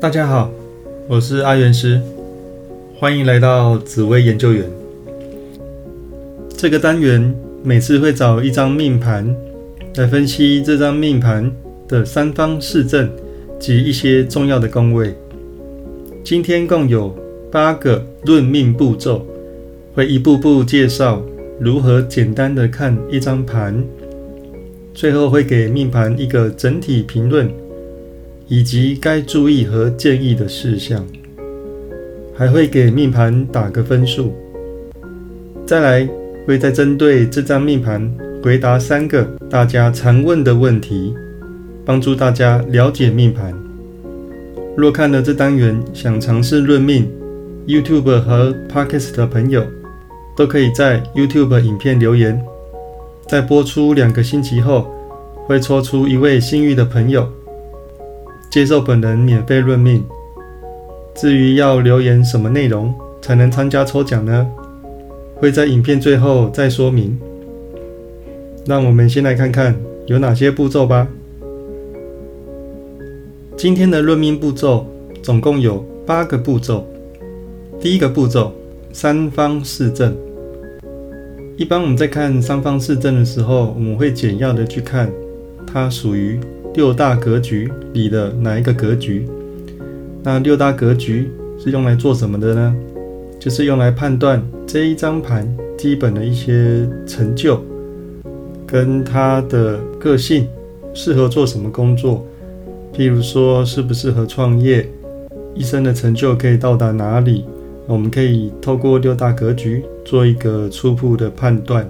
大家好，我是阿元师，欢迎来到紫薇研究员。这个单元每次会找一张命盘来分析这张命盘的三方四正及一些重要的宫位。今天共有八个论命步骤，会一步步介绍如何简单的看一张盘，最后会给命盘一个整体评论。以及该注意和建议的事项，还会给命盘打个分数。再来，会再针对这张命盘回答三个大家常问的问题，帮助大家了解命盘。若看了这单元想尝试论命，YouTube 和 Podcast 的朋友都可以在 YouTube 影片留言，在播出两个星期后，会抽出一位幸运的朋友。接受本人免费论命。至于要留言什么内容才能参加抽奖呢？会在影片最后再说明。让我们先来看看有哪些步骤吧。今天的论命步骤总共有八个步骤。第一个步骤，三方四正。一般我们在看三方四正的时候，我们会简要的去看它属于。六大格局里的哪一个格局？那六大格局是用来做什么的呢？就是用来判断这一张盘基本的一些成就，跟他的个性适合做什么工作。譬如说，适不适合创业，一生的成就可以到达哪里？我们可以透过六大格局做一个初步的判断。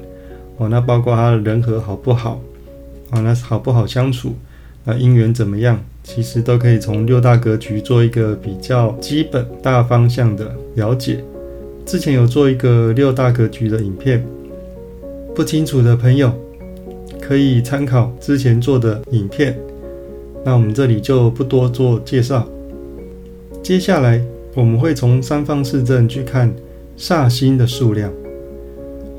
哦，那包括他的人和好不好？啊，那好不好相处？那姻缘怎么样？其实都可以从六大格局做一个比较基本大方向的了解。之前有做一个六大格局的影片，不清楚的朋友可以参考之前做的影片。那我们这里就不多做介绍。接下来我们会从三方四正去看煞星的数量。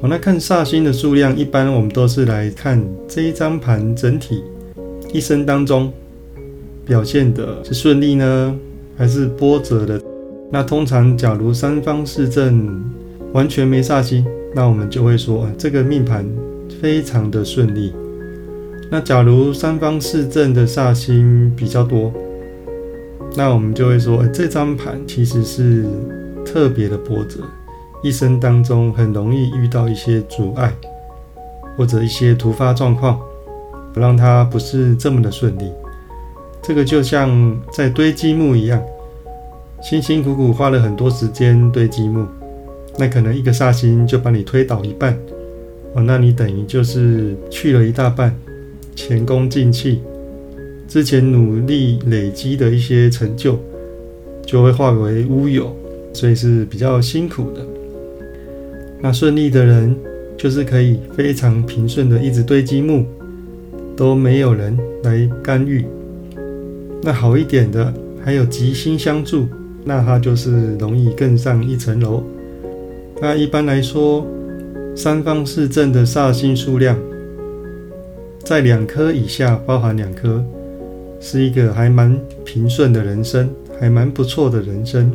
好，那看煞星的数量，一般我们都是来看这一张盘整体。一生当中表现的是顺利呢，还是波折的？那通常，假如三方四正完全没煞星，那我们就会说这个命盘非常的顺利。那假如三方四正的煞星比较多，那我们就会说这张盘其实是特别的波折，一生当中很容易遇到一些阻碍或者一些突发状况。不让它不是这么的顺利，这个就像在堆积木一样，辛辛苦苦花了很多时间堆积木，那可能一个煞星就把你推倒一半，哦，那你等于就是去了一大半，前功尽弃，之前努力累积的一些成就就会化为乌有，所以是比较辛苦的。那顺利的人就是可以非常平顺的一直堆积木。都没有人来干预。那好一点的，还有吉星相助，那它就是容易更上一层楼。那一般来说，三方四正的煞星数量在两颗以下，包含两颗，是一个还蛮平顺的人生，还蛮不错的人生。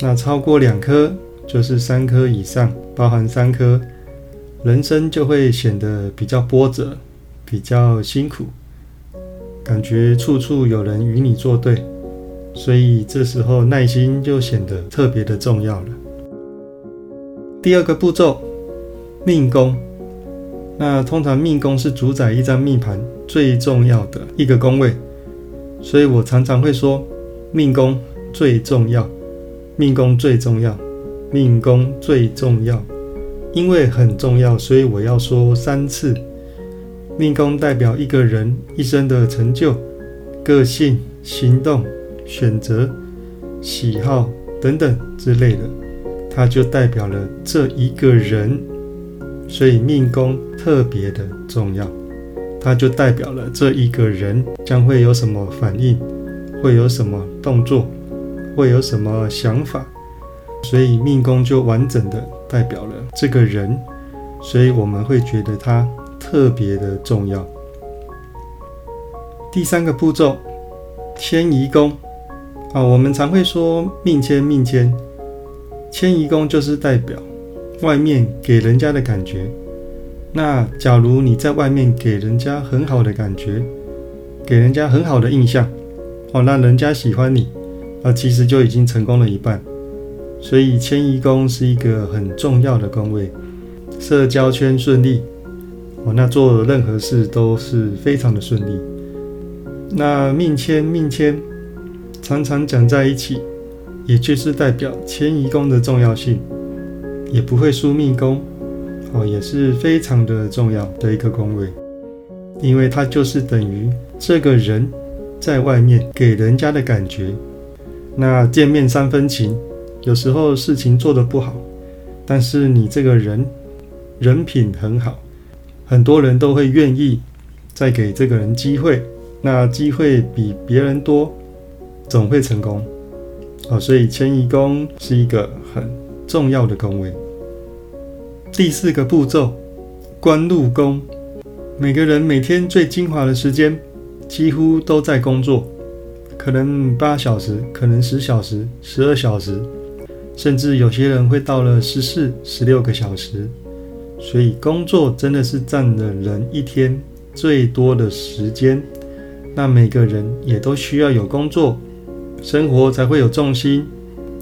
那超过两颗，就是三颗以上，包含三颗，人生就会显得比较波折。比较辛苦，感觉处处有人与你作对，所以这时候耐心就显得特别的重要了。第二个步骤，命宫。那通常命宫是主宰一张命盘最重要的一个宫位，所以我常常会说命宫最重要，命宫最重要，命宫最重要，因为很重要，所以我要说三次。命宫代表一个人一生的成就、个性、行动、选择、喜好等等之类的，它就代表了这一个人，所以命宫特别的重要。它就代表了这一个人将会有什么反应，会有什么动作，会有什么想法，所以命宫就完整的代表了这个人，所以我们会觉得他。特别的重要。第三个步骤，迁移宫。啊，我们常会说命迁命迁，迁移宫就是代表外面给人家的感觉。那假如你在外面给人家很好的感觉，给人家很好的印象，哦，让人家喜欢你，啊，其实就已经成功了一半。所以迁移宫是一个很重要的宫位，社交圈顺利，哦，那做任何事都是非常的顺利。那命迁命迁常常讲在一起，也就是代表迁移宫的重要性，也不会输命宫。哦，也是非常的重要的一个宫位，因为它就是等于这个人在外面给人家的感觉。那见面三分情，有时候事情做得不好，但是你这个人人品很好，很多人都会愿意再给这个人机会。那机会比别人多，总会成功。哦，所以迁移宫是一个很重要的宫位。第四个步骤，官禄宫。每个人每天最精华的时间，几乎都在工作，可能八小时，可能十小时、十二小时，甚至有些人会到了十四、十六个小时。所以工作真的是占了人一天最多的时间。那每个人也都需要有工作，生活才会有重心，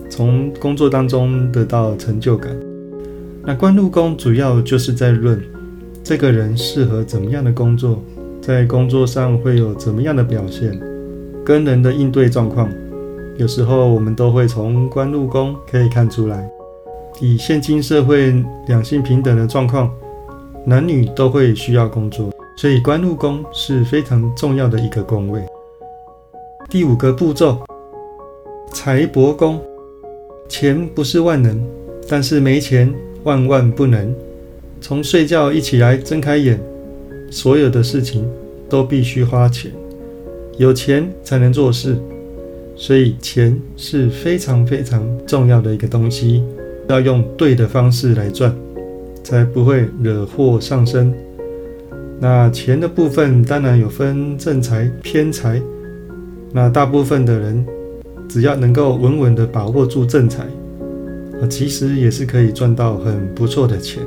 从工作当中得到成就感。那官禄宫主要就是在论这个人适合怎么样的工作，在工作上会有怎么样的表现，跟人的应对状况，有时候我们都会从官禄宫可以看出来。以现今社会两性平等的状况，男女都会需要工作，所以官禄宫是非常重要的一个宫位。第五个步骤，财帛宫，钱不是万能，但是没钱。万万不能！从睡觉一起来，睁开眼，所有的事情都必须花钱，有钱才能做事，所以钱是非常非常重要的一个东西，要用对的方式来赚，才不会惹祸上身。那钱的部分当然有分正财、偏财，那大部分的人只要能够稳稳的把握住正财。啊其实也是可以赚到很不错的钱。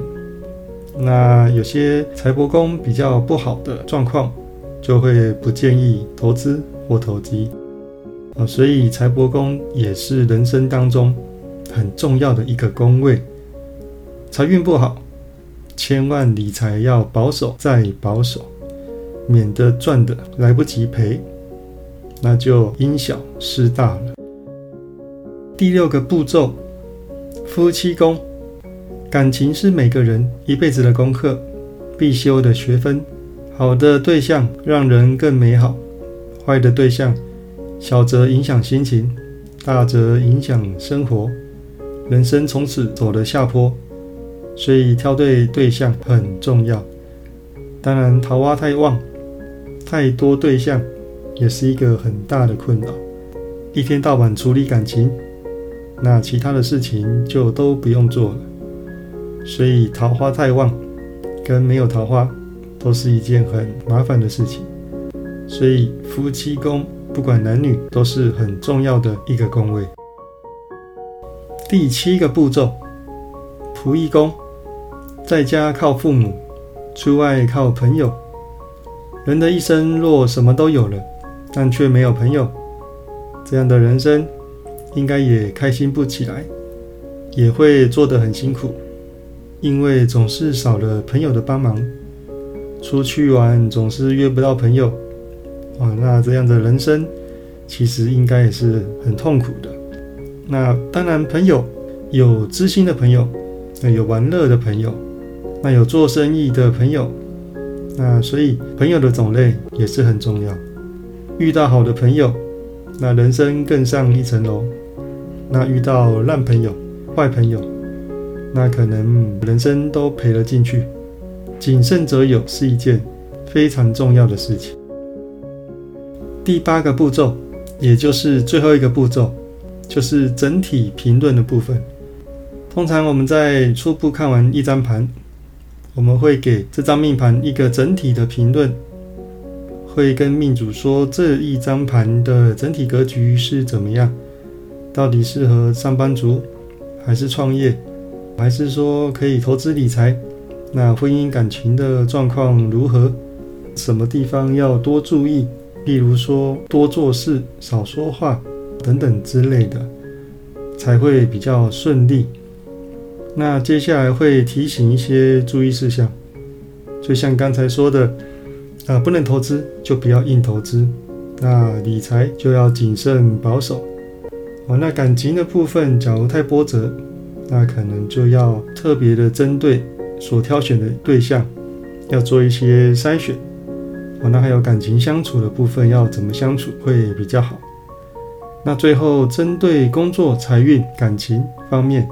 那有些财帛宫比较不好的状况，就会不建议投资或投机啊。所以财帛宫也是人生当中很重要的一个宫位。财运不好，千万理财要保守再保守，免得赚的来不及赔，那就因小失大了。第六个步骤。夫妻宫，感情是每个人一辈子的功课，必修的学分。好的对象让人更美好，坏的对象，小则影响心情，大则影响生活，人生从此走了下坡。所以挑对对象很重要。当然，桃花太旺，太多对象也是一个很大的困扰。一天到晚处理感情。那其他的事情就都不用做了，所以桃花太旺，跟没有桃花都是一件很麻烦的事情。所以夫妻宫不管男女都是很重要的一个宫位。第七个步骤，仆役宫，在家靠父母，出外靠朋友。人的一生若什么都有了，但却没有朋友，这样的人生。应该也开心不起来，也会做得很辛苦，因为总是少了朋友的帮忙，出去玩总是约不到朋友，啊，那这样的人生其实应该也是很痛苦的。那当然，朋友有知心的朋友，那有玩乐的朋友，那有做生意的朋友，那所以朋友的种类也是很重要。遇到好的朋友，那人生更上一层楼。那遇到烂朋友、坏朋友，那可能人生都赔了进去。谨慎则有是一件非常重要的事情。第八个步骤，也就是最后一个步骤，就是整体评论的部分。通常我们在初步看完一张盘，我们会给这张命盘一个整体的评论，会跟命主说这一张盘的整体格局是怎么样，到底适合上班族，还是创业，还是说可以投资理财？那婚姻感情的状况如何？什么地方要多注意？例如说多做事、少说话等等之类的，才会比较顺利。那接下来会提醒一些注意事项，就像刚才说的，啊，不能投资就不要硬投资，那理财就要谨慎保守。哦，那感情的部分，假如太波折，那可能就要特别的针对所挑选的对象，要做一些筛选。哦，那还有感情相处的部分，要怎么相处会比较好？那最后针对工作、财运、感情方面。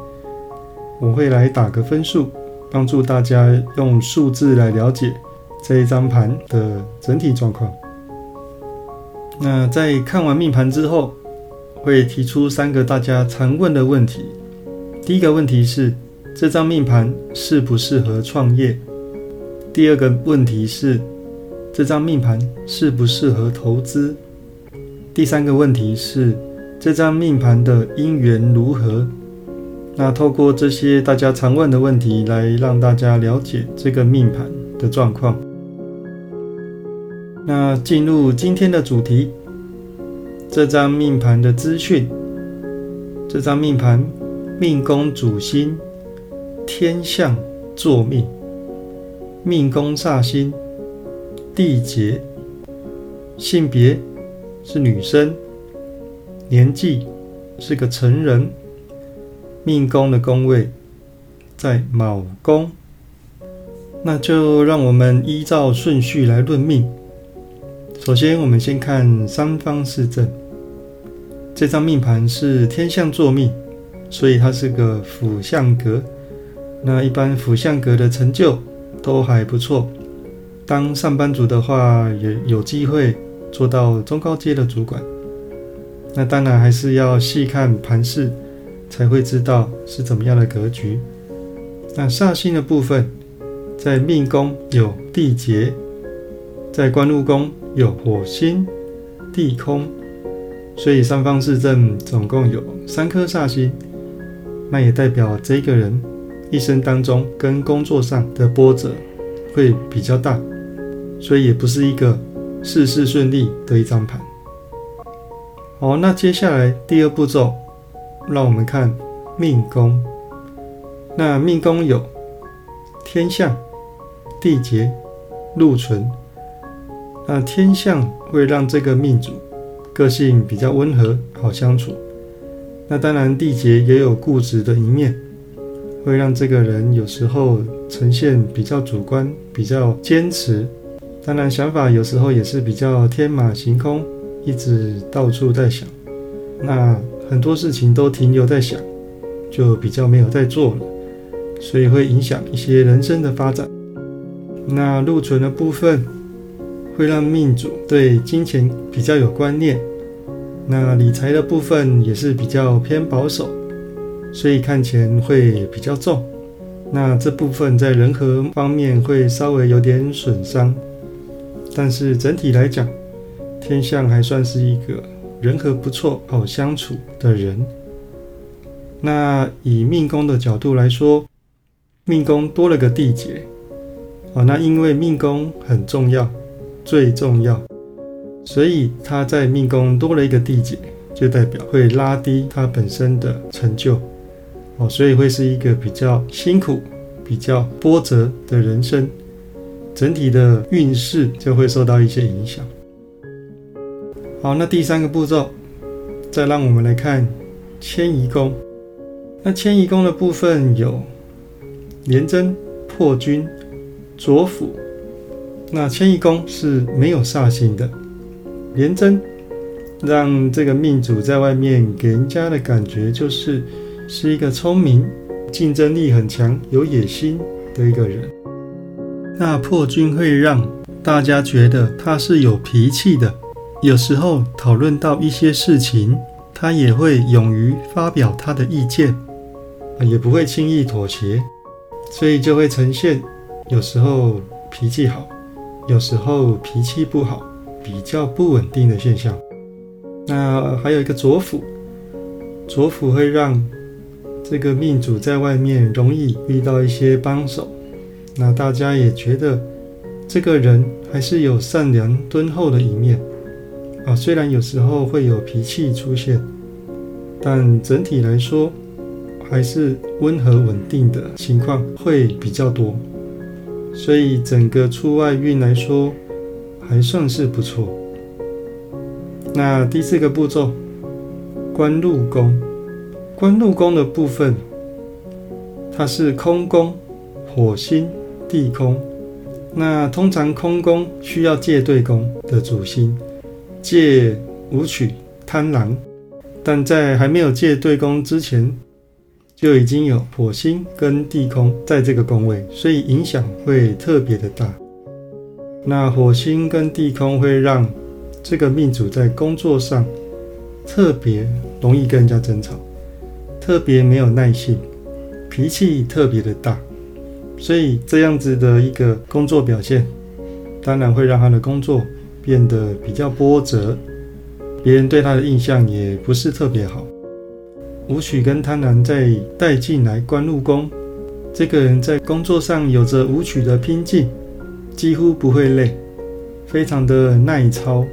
我会来打个分数，帮助大家用数字来了解这一张盘的整体状况。那在看完命盘之后，会提出三个大家常问的问题。第一个问题是这张命盘适不适合创业？第二个问题是这张命盘适不适合投资？第三个问题是这张命盘的姻缘如何？那透过这些大家常问的问题，来让大家了解这个命盘的状况。那进入今天的主题，这张命盘的资讯。这张命盘命宫主星天象坐命，命宫煞星地劫，性别是女生，年纪是个成人。命宫的宫位在卯宫，那就让我们依照顺序来论命。首先，我们先看三方四正。这张命盘是天象坐命，所以它是个辅相格。那一般辅相格的成就都还不错。当上班族的话，也有机会做到中高阶的主管。那当然还是要细看盘势。才会知道是怎么样的格局。那煞星的部分，在命宫有地劫，在官禄宫有火星、地空，所以三方四正总共有三颗煞星。那也代表这个人一生当中跟工作上的波折会比较大，所以也不是一个事事顺利的一张盘。好，那接下来第二步骤。让我们看命宫。那命宫有天象、地劫、禄存。那天象会让这个命主个性比较温和，好相处。那当然，地劫也有固执的一面，会让这个人有时候呈现比较主观、比较坚持。当然，想法有时候也是比较天马行空，一直到处在想。那。很多事情都停留在想，就比较没有在做了，所以会影响一些人生的发展。那禄存的部分会让命主对金钱比较有观念，那理财的部分也是比较偏保守，所以看钱会比较重。那这部分在人和方面会稍微有点损伤，但是整体来讲，天象还算是一个。人和不错、好相处的人，那以命宫的角度来说，命宫多了个地劫，啊，那因为命宫很重要，最重要，所以他在命宫多了一个地劫，就代表会拉低他本身的成就，哦，所以会是一个比较辛苦、比较波折的人生，整体的运势就会受到一些影响。好，那第三个步骤，再让我们来看迁移宫。那迁移宫的部分有廉贞、破军、左辅。那迁移宫是没有煞星的。廉贞让这个命主在外面给人家的感觉就是是一个聪明、竞争力很强、有野心的一个人。那破军会让大家觉得他是有脾气的。有时候讨论到一些事情，他也会勇于发表他的意见，也不会轻易妥协，所以就会呈现有时候脾气好，有时候脾气不好，比较不稳定的现象。那还有一个左辅，左辅会让这个命主在外面容易遇到一些帮手。那大家也觉得这个人还是有善良敦厚的一面啊，虽然有时候会有脾气出现，但整体来说还是温和稳定的情况会比较多。所以整个出外运来说还算是不错。那第四个步骤，官禄宫，官禄宫的部分，它是空宫，火星。地空，那通常空宫需要借对宫的主星借武曲贪狼，但在还没有借对宫之前，就已经有火星跟地空在这个宫位，所以影响会特别的大。那火星跟地空会让这个命主在工作上特别容易跟人家争吵，特别没有耐性，脾气特别的大。所以这样子的一个工作表现，当然会让他的工作变得比较波折，别人对他的印象也不是特别好。武曲跟贪婪在带进来官禄宫，这个人在工作上有着武曲的拼劲，几乎不会累，非常的耐操。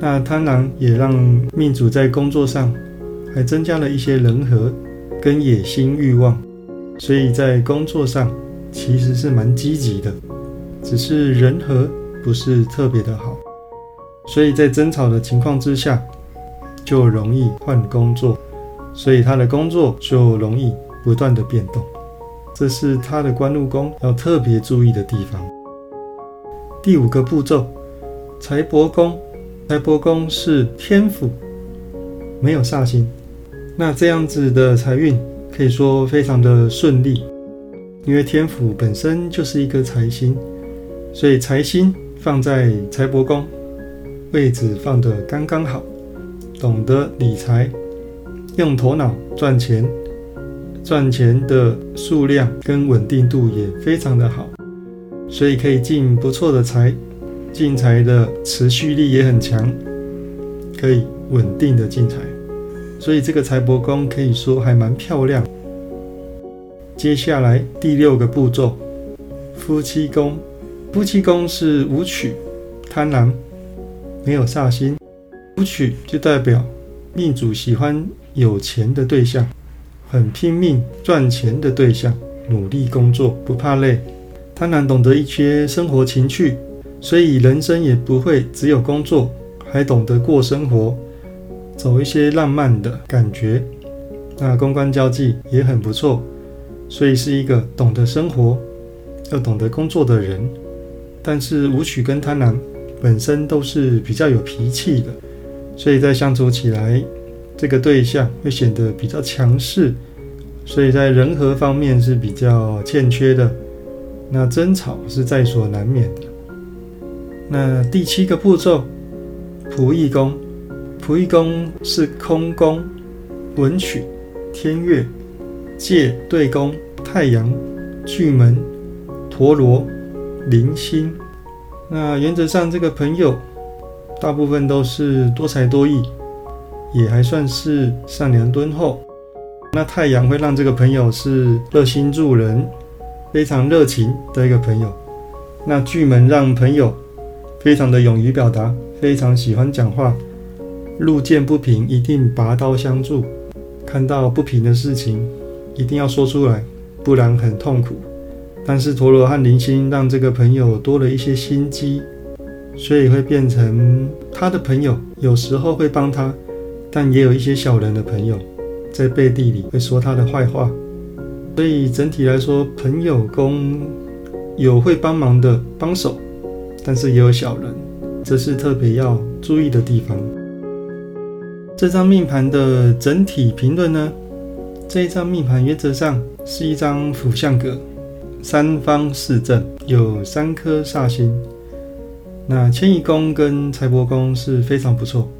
那贪婪也让命主在工作上还增加了一些人和跟野心欲望，所以在工作上。其实是蛮积极的，只是人和不是特别的好，所以在争吵的情况之下，就容易换工作，所以他的工作就容易不断的变动，这是他的官禄宫要特别注意的地方。第五个步骤，财帛宫，财帛宫是天府，没有煞星，那这样子的财运可以说非常的顺利。因为天府本身就是一颗财星，所以财星放在财帛宫位置放得刚刚好。懂得理财，用头脑赚钱，赚钱的数量跟稳定度也非常的好，所以可以进不错的财，进财的持续力也很强，可以稳定的进财，所以这个财帛宫可以说还蛮漂亮。接下来第六个步骤，夫妻宫。夫妻宫是武曲，贪婪，没有煞星。武曲就代表命主喜欢有钱的对象，很拼命赚钱的对象，努力工作不怕累。贪婪懂得一些生活情趣，所以人生也不会只有工作，还懂得过生活，走一些浪漫的感觉。那公关交际也很不错。所以是一个懂得生活、又懂得工作的人，但是武曲跟贪婪本身都是比较有脾气的，所以在相处起来，这个对象会显得比较强势，所以在人和方面是比较欠缺的，那争吵是在所难免的。那第七个步骤，仆役宫，仆役宫是空宫，文曲，天月。借对宫太阳、巨门、陀螺、铃星，那原则上这个朋友大部分都是多才多艺，也还算是善良敦厚。那太阳会让这个朋友是热心助人、非常热情的一个朋友。那巨门让朋友非常的勇于表达，非常喜欢讲话。路见不平一定拔刀相助，看到不平的事情。一定要说出来，不然很痛苦。但是陀螺和零星让这个朋友多了一些心机，所以会变成他的朋友。有时候会帮他，但也有一些小人的朋友在背地里会说他的坏话。所以整体来说，朋友宫有会帮忙的帮手，但是也有小人，这是特别要注意的地方。这张命盘的整体评论呢？这一张命盘原则上是一张辅相格，三方四正，有三颗煞星。那迁移宫跟财帛宫是非常不错，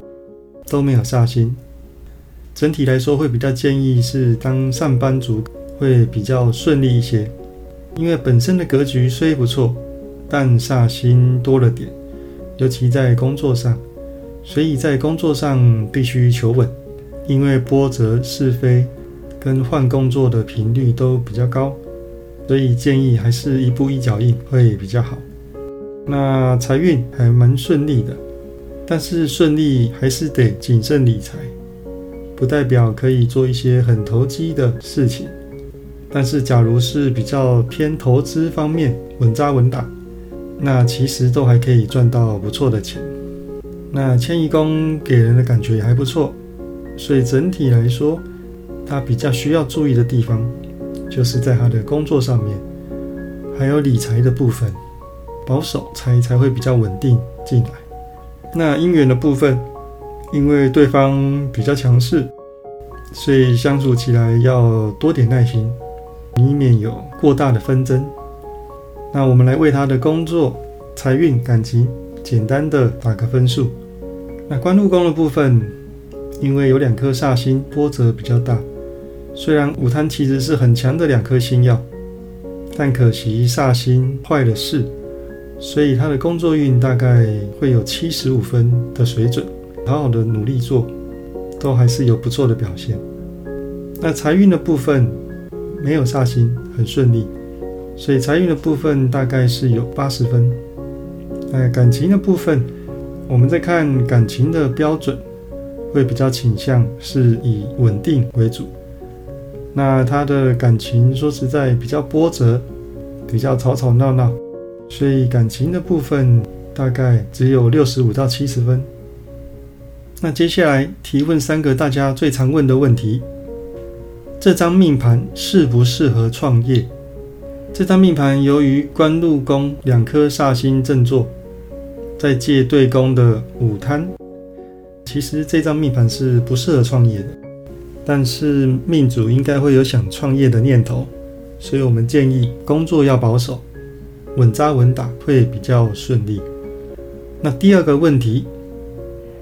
都没有煞星。整体来说会比较建议是当上班族会比较顺利一些，因为本身的格局虽不错，但煞星多了点，尤其在工作上，所以在工作上必须求稳，因为波折是非跟换工作的频率都比较高，所以建议还是一步一脚印会比较好。那财运还蛮顺利的，但是顺利还是得谨慎理财，不代表可以做一些很投机的事情。但是假如是比较偏投资方面，稳扎稳打。那其实都还可以赚到不错的钱。那迁移宫给人的感觉也还不错，所以整体来说，他比较需要注意的地方，就是在他的工作上面，还有理财的部分，保守才才会比较稳定进来。那姻缘的部分，因为对方比较强势，所以相处起来要多点耐心，以免有过大的纷争。那我们来为他的工作、财运、感情简单的打个分数。那官禄宫的部分，因为有两颗煞星，波折比较大。虽然午贪其实是很强的两颗星耀，但可惜煞星坏了事，所以他的工作运大概会有七十五分的水准。好好的努力做，都还是有不错的表现。那财运的部分没有煞星，很顺利。所以财运的部分大概是有八十分，那，感情的部分，我们在看感情的标准，会比较倾向是以稳定为主。那他的感情说实在比较波折，比较吵吵闹闹，所以感情的部分大概只有六十五到七十分。那接下来提问三个大家最常问的问题：这张命盘适不适合创业？这张命盘由于官禄宫两颗煞星正坐，在借对宫的午贪，其实这张命盘是不适合创业的。但是命主应该会有想创业的念头，所以我们建议工作要保守，稳扎稳打会比较顺利。那第二个问题，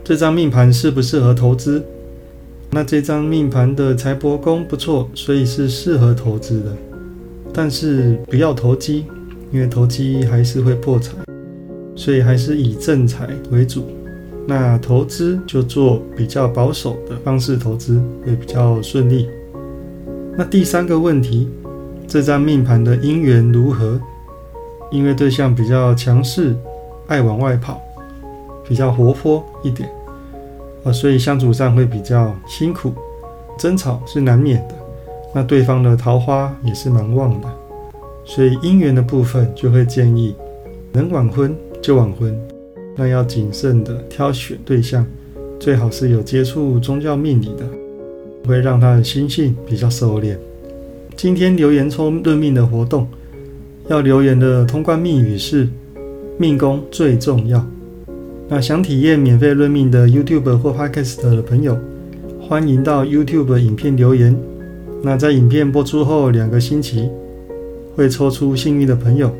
这张命盘适不适合投资？那这张命盘的财帛宫不错，所以是适合投资的。但是不要投机，因为投机还是会破财，所以还是以正财为主。那投资就做比较保守的方式投资，会比较顺利。那第三个问题，这张命盘的姻缘如何？因为对象比较强势，爱往外跑，比较活泼一点，啊，所以相处上会比较辛苦，争吵是难免的。那对方的桃花也是蛮旺的，所以姻缘的部分就会建议能晚婚就晚婚，那要谨慎的挑选对象，最好是有接触宗教命理的，会让他的心性比较收敛。今天留言抽论命的活动，要留言的通关密语是命宫最重要。那想体验免费论命的 YouTube 或 Podcast 的朋友，欢迎到 YouTube 影片留言。那在影片播出后两个星期，会抽出幸运的朋友，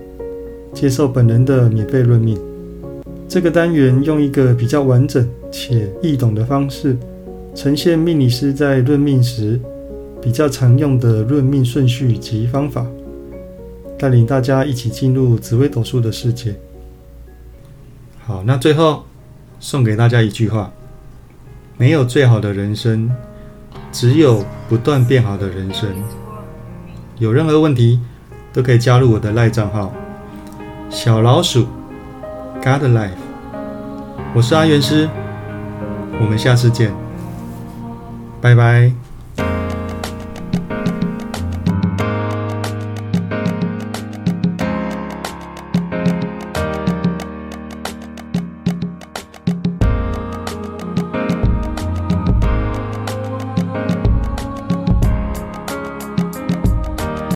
接受本人的免费论命。这个单元用一个比较完整且易懂的方式，呈现命理师在论命时比较常用的论命顺序及方法，带领大家一起进入紫微斗数的世界。好，那最后送给大家一句话：没有最好的人生。只有不断变好的人生。有任何问题，都可以加入我的赖账号“小老鼠 God Life”。我是阿元师，我们下次见，拜拜。